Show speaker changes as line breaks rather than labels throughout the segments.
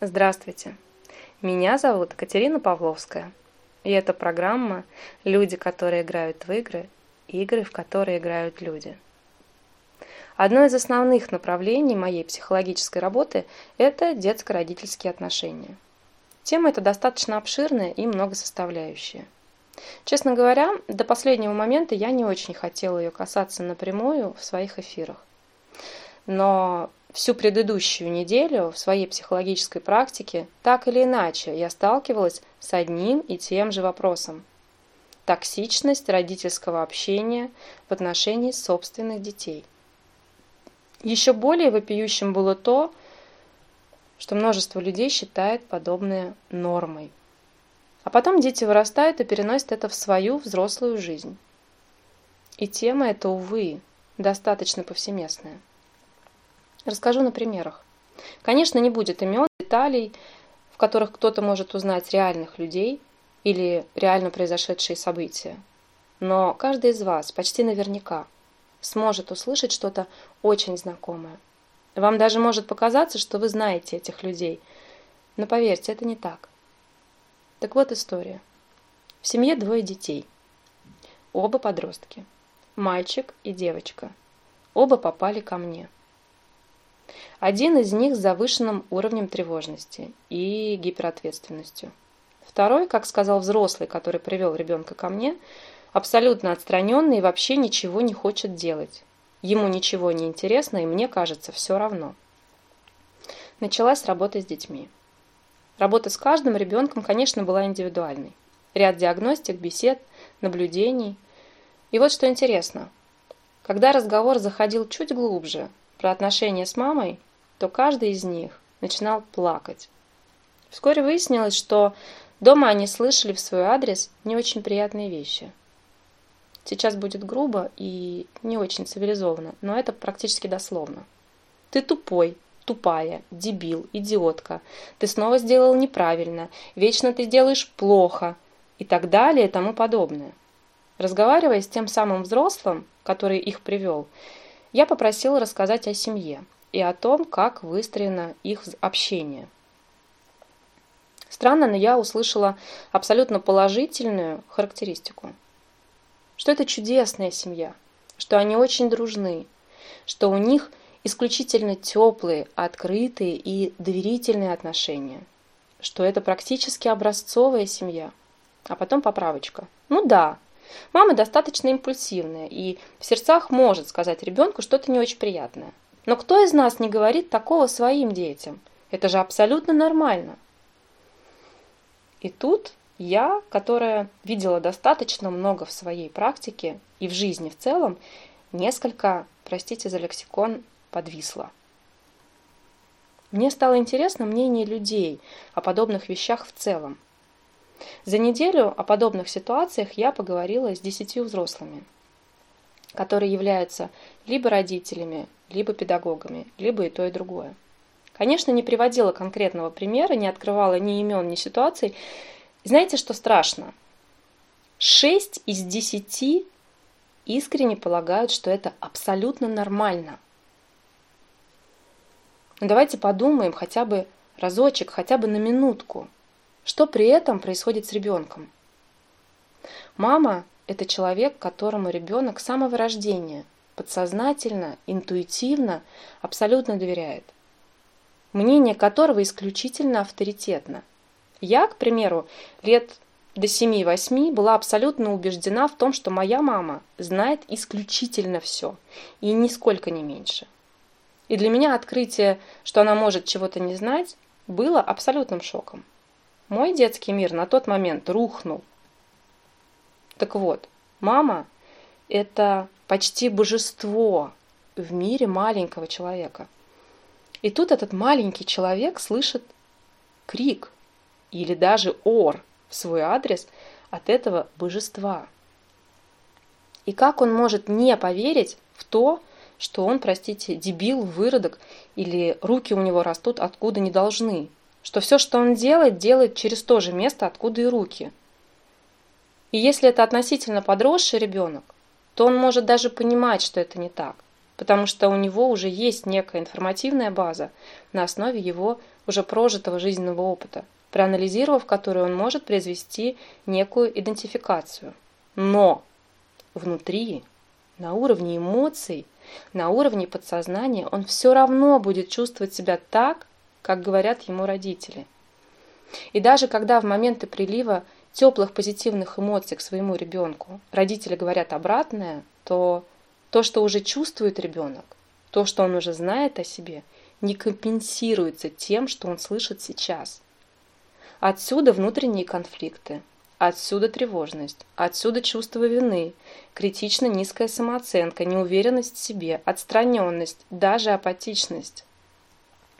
Здравствуйте. Меня зовут Катерина Павловская. И это программа «Люди, которые играют в игры, игры, в которые играют люди». Одно из основных направлений моей психологической работы – это детско-родительские отношения. Тема эта достаточно обширная и многосоставляющая. Честно говоря, до последнего момента я не очень хотела ее касаться напрямую в своих эфирах. Но всю предыдущую неделю в своей психологической практике так или иначе я сталкивалась с одним и тем же вопросом. Токсичность родительского общения в отношении собственных детей. Еще более вопиющим было то, что множество людей считает подобное нормой. А потом дети вырастают и переносят это в свою взрослую жизнь. И тема эта, увы, достаточно повсеместная. Расскажу на примерах. Конечно, не будет имен, деталей, в которых кто-то может узнать реальных людей или реально произошедшие события. Но каждый из вас почти наверняка сможет услышать что-то очень знакомое. Вам даже может показаться, что вы знаете этих людей. Но поверьте, это не так. Так вот история. В семье двое детей. Оба подростки. Мальчик и девочка. Оба попали ко мне. Один из них с завышенным уровнем тревожности и гиперответственностью. Второй, как сказал взрослый, который привел ребенка ко мне, абсолютно отстраненный и вообще ничего не хочет делать. Ему ничего не интересно, и мне кажется, все равно. Началась работа с детьми. Работа с каждым ребенком, конечно, была индивидуальной. Ряд диагностик, бесед, наблюдений. И вот что интересно. Когда разговор заходил чуть глубже, про отношения с мамой, то каждый из них начинал плакать. Вскоре выяснилось, что дома они слышали в свой адрес не очень приятные вещи. Сейчас будет грубо и не очень цивилизованно, но это практически дословно. Ты тупой, тупая, дебил, идиотка. Ты снова сделал неправильно, вечно ты делаешь плохо и так далее и тому подобное. Разговаривая с тем самым взрослым, который их привел, я попросила рассказать о семье и о том, как выстроено их общение. Странно, но я услышала абсолютно положительную характеристику. Что это чудесная семья, что они очень дружны, что у них исключительно теплые, открытые и доверительные отношения, что это практически образцовая семья. А потом поправочка. Ну да, Мама достаточно импульсивная и в сердцах может сказать ребенку что-то не очень приятное. Но кто из нас не говорит такого своим детям? Это же абсолютно нормально. И тут я, которая видела достаточно много в своей практике и в жизни в целом, несколько, простите за лексикон, подвисла. Мне стало интересно мнение людей о подобных вещах в целом. За неделю о подобных ситуациях я поговорила с десятью взрослыми, которые являются либо родителями, либо педагогами, либо и то, и другое. Конечно, не приводила конкретного примера, не открывала ни имен, ни ситуаций. Знаете, что страшно? Шесть из десяти искренне полагают, что это абсолютно нормально. Но давайте подумаем хотя бы разочек, хотя бы на минутку. Что при этом происходит с ребенком? Мама – это человек, которому ребенок с самого рождения подсознательно, интуитивно, абсолютно доверяет. Мнение которого исключительно авторитетно. Я, к примеру, лет до 7-8 была абсолютно убеждена в том, что моя мама знает исключительно все, и нисколько не меньше. И для меня открытие, что она может чего-то не знать, было абсолютным шоком. Мой детский мир на тот момент рухнул. Так вот, мама – это почти божество в мире маленького человека. И тут этот маленький человек слышит крик или даже ор в свой адрес от этого божества. И как он может не поверить в то, что он, простите, дебил, выродок или руки у него растут откуда не должны – что все, что он делает, делает через то же место, откуда и руки. И если это относительно подросший ребенок, то он может даже понимать, что это не так. потому что у него уже есть некая информативная база на основе его уже прожитого жизненного опыта, проанализировав которую он может произвести некую идентификацию. Но внутри, на уровне эмоций, на уровне подсознания, он все равно будет чувствовать себя так, как говорят ему родители. И даже когда в моменты прилива теплых позитивных эмоций к своему ребенку родители говорят обратное, то то, что уже чувствует ребенок, то, что он уже знает о себе, не компенсируется тем, что он слышит сейчас. Отсюда внутренние конфликты, отсюда тревожность, отсюда чувство вины, критично низкая самооценка, неуверенность в себе, отстраненность, даже апатичность.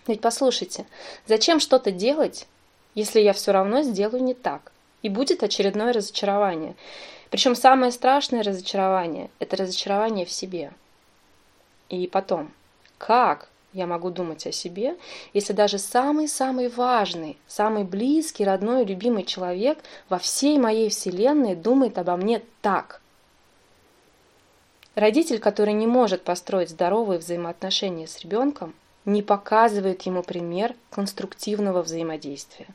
Ведь послушайте, зачем что-то делать, если я все равно сделаю не так? И будет очередное разочарование. Причем самое страшное разочарование – это разочарование в себе. И потом, как я могу думать о себе, если даже самый-самый важный, самый близкий, родной, любимый человек во всей моей вселенной думает обо мне так? Родитель, который не может построить здоровые взаимоотношения с ребенком, не показывает ему пример конструктивного взаимодействия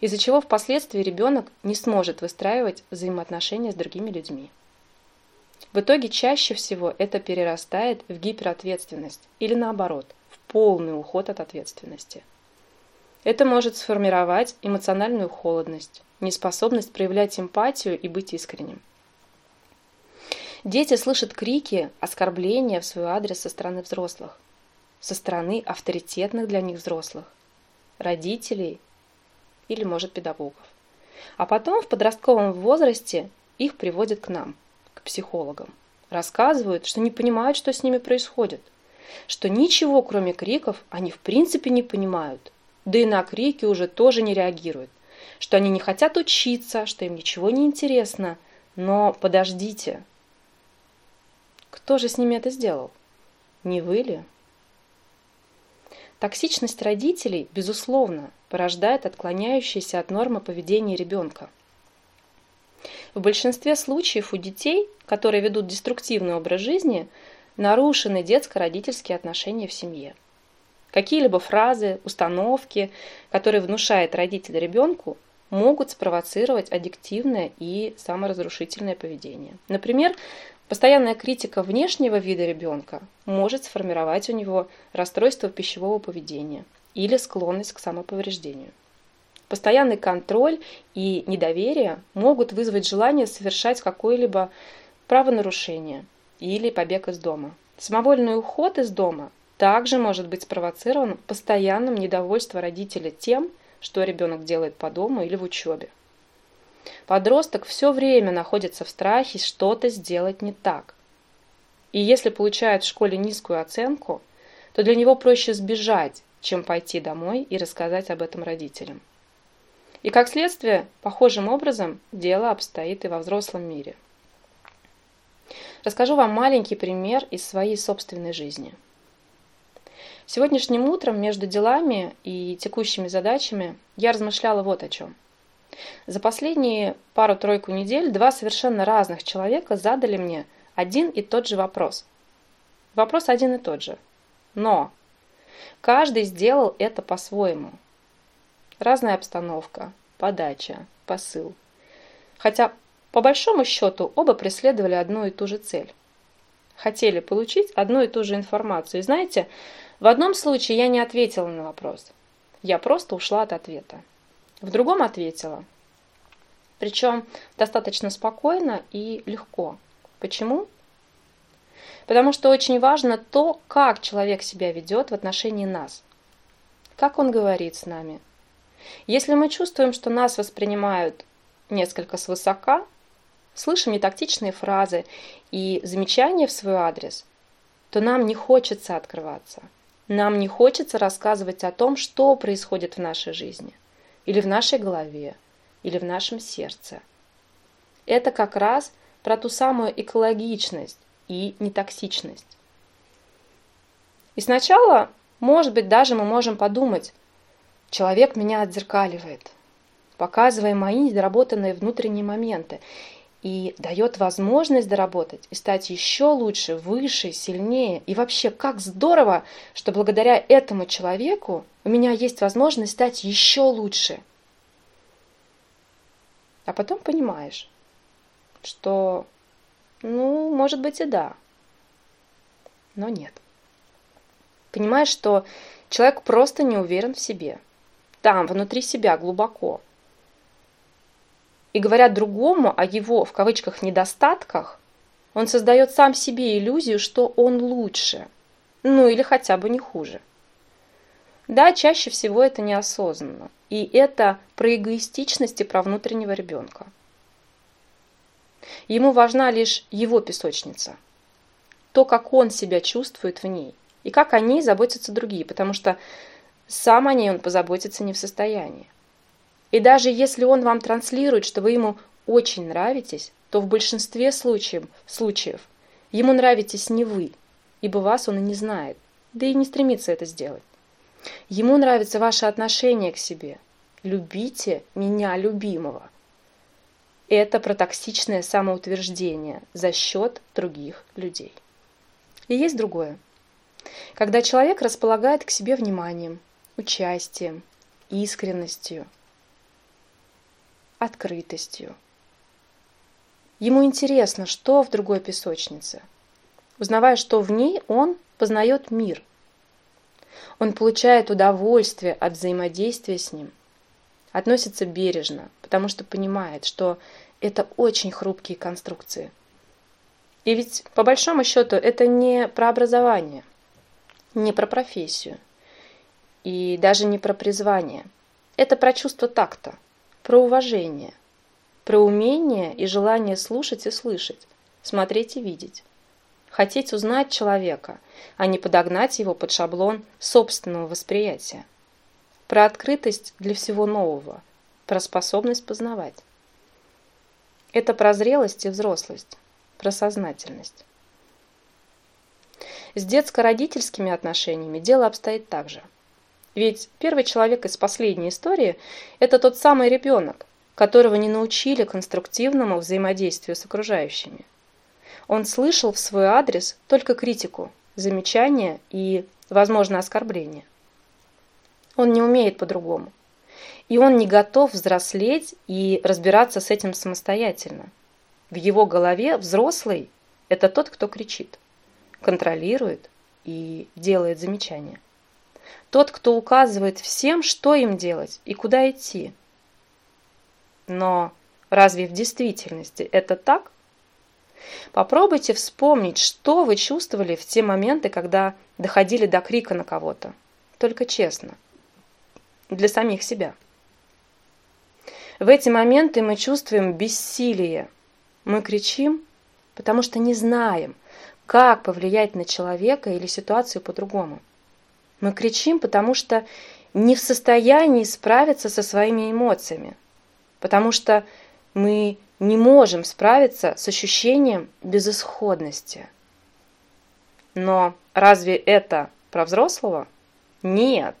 из-за чего впоследствии ребенок не сможет выстраивать взаимоотношения с другими людьми. В итоге чаще всего это перерастает в гиперответственность или наоборот, в полный уход от ответственности. Это может сформировать эмоциональную холодность, неспособность проявлять эмпатию и быть искренним. Дети слышат крики, оскорбления в свой адрес со стороны взрослых, со стороны авторитетных для них взрослых, родителей или, может, педагогов. А потом в подростковом возрасте их приводят к нам, к психологам. Рассказывают, что не понимают, что с ними происходит. Что ничего, кроме криков, они в принципе не понимают. Да и на крики уже тоже не реагируют. Что они не хотят учиться, что им ничего не интересно. Но подождите. Кто же с ними это сделал? Не вы ли? Токсичность родителей, безусловно, порождает отклоняющееся от нормы поведения ребенка. В большинстве случаев у детей, которые ведут деструктивный образ жизни, нарушены детско-родительские отношения в семье. Какие-либо фразы, установки, которые внушает родитель ребенку, могут спровоцировать аддиктивное и саморазрушительное поведение. Например, Постоянная критика внешнего вида ребенка может сформировать у него расстройство пищевого поведения или склонность к самоповреждению. Постоянный контроль и недоверие могут вызвать желание совершать какое-либо правонарушение или побег из дома. Самовольный уход из дома также может быть спровоцирован постоянным недовольством родителя тем, что ребенок делает по дому или в учебе. Подросток все время находится в страхе что-то сделать не так. И если получает в школе низкую оценку, то для него проще сбежать, чем пойти домой и рассказать об этом родителям. И как следствие, похожим образом дело обстоит и во взрослом мире. Расскажу вам маленький пример из своей собственной жизни. Сегодняшним утром между делами и текущими задачами я размышляла вот о чем – за последние пару-тройку недель два совершенно разных человека задали мне один и тот же вопрос. Вопрос один и тот же. Но каждый сделал это по-своему. Разная обстановка, подача, посыл. Хотя, по большому счету, оба преследовали одну и ту же цель. Хотели получить одну и ту же информацию. И знаете, в одном случае я не ответила на вопрос. Я просто ушла от ответа. В другом ответила. Причем достаточно спокойно и легко. Почему? Потому что очень важно то, как человек себя ведет в отношении нас. Как он говорит с нами. Если мы чувствуем, что нас воспринимают несколько свысока, слышим нетактичные фразы и замечания в свой адрес, то нам не хочется открываться. Нам не хочется рассказывать о том, что происходит в нашей жизни – или в нашей голове, или в нашем сердце. Это как раз про ту самую экологичность и нетоксичность. И сначала, может быть, даже мы можем подумать, человек меня отзеркаливает, показывая мои недоработанные внутренние моменты. И дает возможность доработать и стать еще лучше, выше, сильнее. И вообще, как здорово, что благодаря этому человеку у меня есть возможность стать еще лучше. А потом понимаешь, что, ну, может быть и да, но нет. Понимаешь, что человек просто не уверен в себе. Там, внутри себя, глубоко. И говоря другому о его, в кавычках, недостатках, он создает сам себе иллюзию, что он лучше. Ну или хотя бы не хуже. Да, чаще всего это неосознанно. И это про эгоистичность и про внутреннего ребенка. Ему важна лишь его песочница. То, как он себя чувствует в ней. И как о ней заботятся другие. Потому что сам о ней он позаботиться не в состоянии. И даже если он вам транслирует, что вы ему очень нравитесь, то в большинстве случаев, случаев ему нравитесь не вы, ибо вас он и не знает, да и не стремится это сделать. Ему нравится ваше отношение к себе. Любите меня, любимого. Это про токсичное самоутверждение за счет других людей. И есть другое. Когда человек располагает к себе вниманием, участием, искренностью – открытостью. Ему интересно, что в другой песочнице. Узнавая, что в ней, он познает мир. Он получает удовольствие от взаимодействия с ним. Относится бережно, потому что понимает, что это очень хрупкие конструкции. И ведь, по большому счету, это не про образование, не про профессию и даже не про призвание. Это про чувство такта – про уважение, про умение и желание слушать и слышать, смотреть и видеть. Хотеть узнать человека, а не подогнать его под шаблон собственного восприятия. Про открытость для всего нового, про способность познавать. Это про зрелость и взрослость, про сознательность. С детско-родительскими отношениями дело обстоит так же – ведь первый человек из последней истории – это тот самый ребенок, которого не научили конструктивному взаимодействию с окружающими. Он слышал в свой адрес только критику, замечания и, возможно, оскорбления. Он не умеет по-другому. И он не готов взрослеть и разбираться с этим самостоятельно. В его голове взрослый – это тот, кто кричит, контролирует и делает замечания. Тот, кто указывает всем, что им делать и куда идти. Но разве в действительности это так? Попробуйте вспомнить, что вы чувствовали в те моменты, когда доходили до крика на кого-то. Только честно. Для самих себя. В эти моменты мы чувствуем бессилие. Мы кричим, потому что не знаем, как повлиять на человека или ситуацию по-другому. Мы кричим, потому что не в состоянии справиться со своими эмоциями, потому что мы не можем справиться с ощущением безысходности. Но разве это про взрослого? Нет,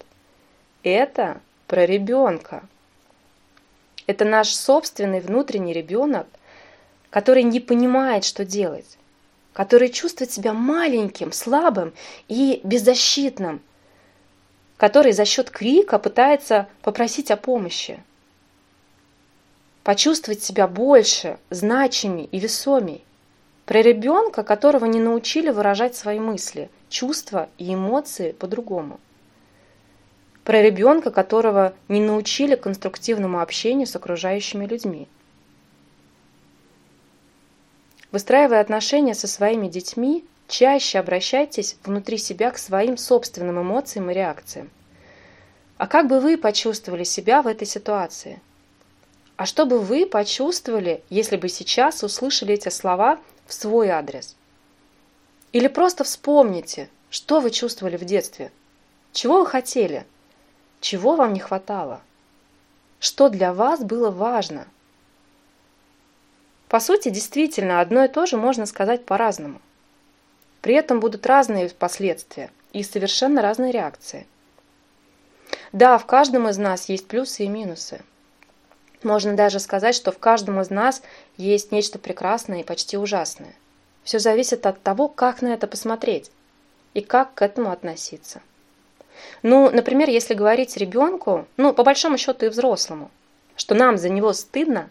это про ребенка. Это наш собственный внутренний ребенок, который не понимает, что делать, который чувствует себя маленьким, слабым и беззащитным, который за счет крика пытается попросить о помощи. Почувствовать себя больше, значимей и весомей. Про ребенка, которого не научили выражать свои мысли, чувства и эмоции по-другому. Про ребенка, которого не научили конструктивному общению с окружающими людьми. Выстраивая отношения со своими детьми, Чаще обращайтесь внутри себя к своим собственным эмоциям и реакциям. А как бы вы почувствовали себя в этой ситуации? А что бы вы почувствовали, если бы сейчас услышали эти слова в свой адрес? Или просто вспомните, что вы чувствовали в детстве? Чего вы хотели? Чего вам не хватало? Что для вас было важно? По сути, действительно, одно и то же можно сказать по-разному. При этом будут разные последствия и совершенно разные реакции. Да, в каждом из нас есть плюсы и минусы. Можно даже сказать, что в каждом из нас есть нечто прекрасное и почти ужасное. Все зависит от того, как на это посмотреть и как к этому относиться. Ну, например, если говорить ребенку, ну, по большому счету и взрослому, что нам за него стыдно,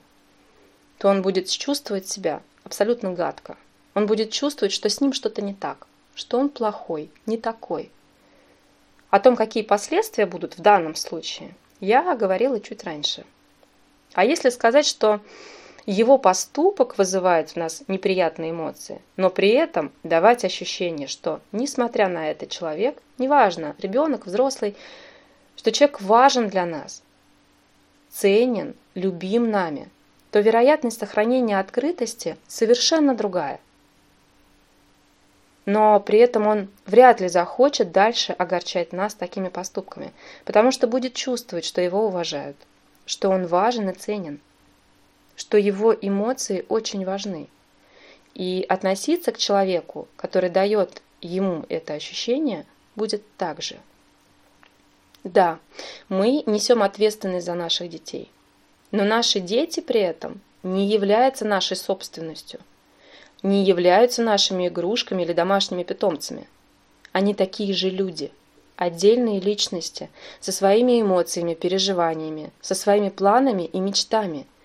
то он будет чувствовать себя абсолютно гадко. Он будет чувствовать, что с ним что-то не так, что он плохой, не такой. О том, какие последствия будут в данном случае, я говорила чуть раньше. А если сказать, что его поступок вызывает в нас неприятные эмоции, но при этом давать ощущение, что, несмотря на это, человек, неважно, ребенок, взрослый, что человек важен для нас, ценен, любим нами, то вероятность сохранения открытости совершенно другая. Но при этом он вряд ли захочет дальше огорчать нас такими поступками, потому что будет чувствовать, что его уважают, что он важен и ценен что его эмоции очень важны. И относиться к человеку, который дает ему это ощущение, будет так же. Да, мы несем ответственность за наших детей, но наши дети при этом не являются нашей собственностью, не являются нашими игрушками или домашними питомцами. Они такие же люди, отдельные личности, со своими эмоциями, переживаниями, со своими планами и мечтами –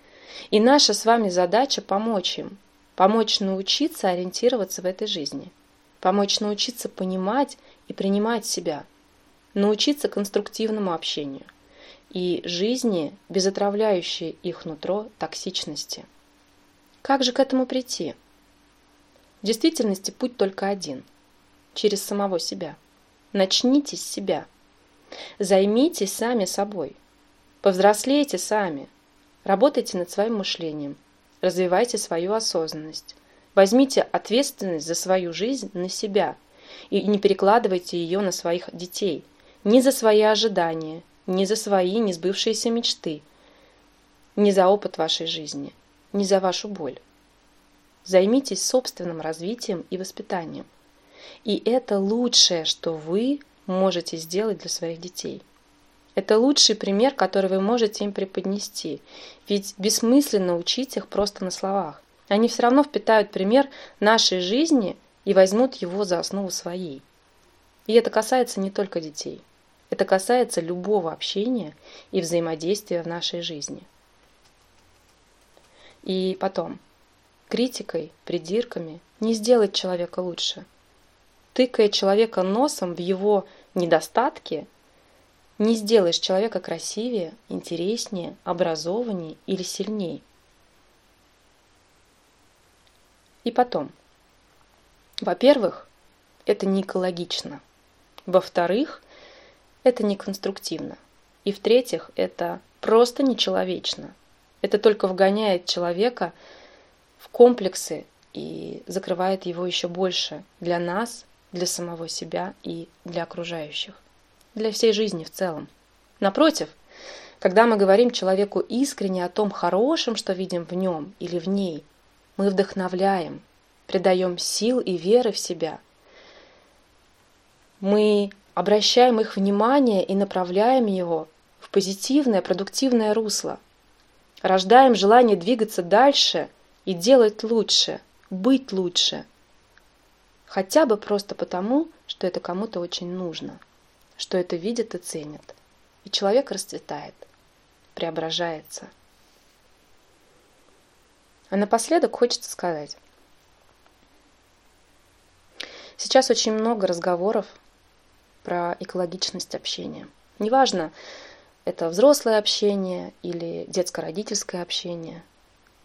и наша с вами задача помочь им, помочь научиться ориентироваться в этой жизни, помочь научиться понимать и принимать себя, научиться конструктивному общению и жизни, без отравляющей их нутро токсичности. Как же к этому прийти? В действительности путь только один – через самого себя. Начните с себя. Займитесь сами собой. Повзрослейте сами – Работайте над своим мышлением, развивайте свою осознанность. Возьмите ответственность за свою жизнь на себя и не перекладывайте ее на своих детей, ни за свои ожидания, ни за свои несбывшиеся мечты, ни за опыт вашей жизни, ни за вашу боль. Займитесь собственным развитием и воспитанием. И это лучшее, что вы можете сделать для своих детей – это лучший пример, который вы можете им преподнести. Ведь бессмысленно учить их просто на словах. Они все равно впитают пример нашей жизни и возьмут его за основу своей. И это касается не только детей. Это касается любого общения и взаимодействия в нашей жизни. И потом, критикой, придирками не сделать человека лучше. Тыкая человека носом в его недостатки – не сделаешь человека красивее, интереснее, образованнее или сильнее. И потом, во-первых, это не экологично. Во-вторых, это не конструктивно. И в-третьих, это просто нечеловечно. Это только вгоняет человека в комплексы и закрывает его еще больше для нас, для самого себя и для окружающих для всей жизни в целом. Напротив, когда мы говорим человеку искренне о том хорошем, что видим в нем или в ней, мы вдохновляем, придаем сил и веры в себя. Мы обращаем их внимание и направляем его в позитивное, продуктивное русло. Рождаем желание двигаться дальше и делать лучше, быть лучше. Хотя бы просто потому, что это кому-то очень нужно что это видят и ценят. И человек расцветает, преображается. А напоследок хочется сказать. Сейчас очень много разговоров про экологичность общения. Неважно, это взрослое общение или детско-родительское общение.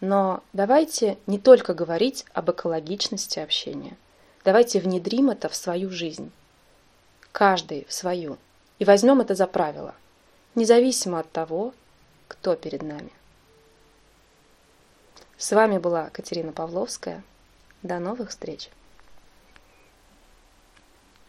Но давайте не только говорить об экологичности общения. Давайте внедрим это в свою жизнь каждый в свою, и возьмем это за правило, независимо от того, кто перед нами. С вами была Катерина Павловская. До новых встреч!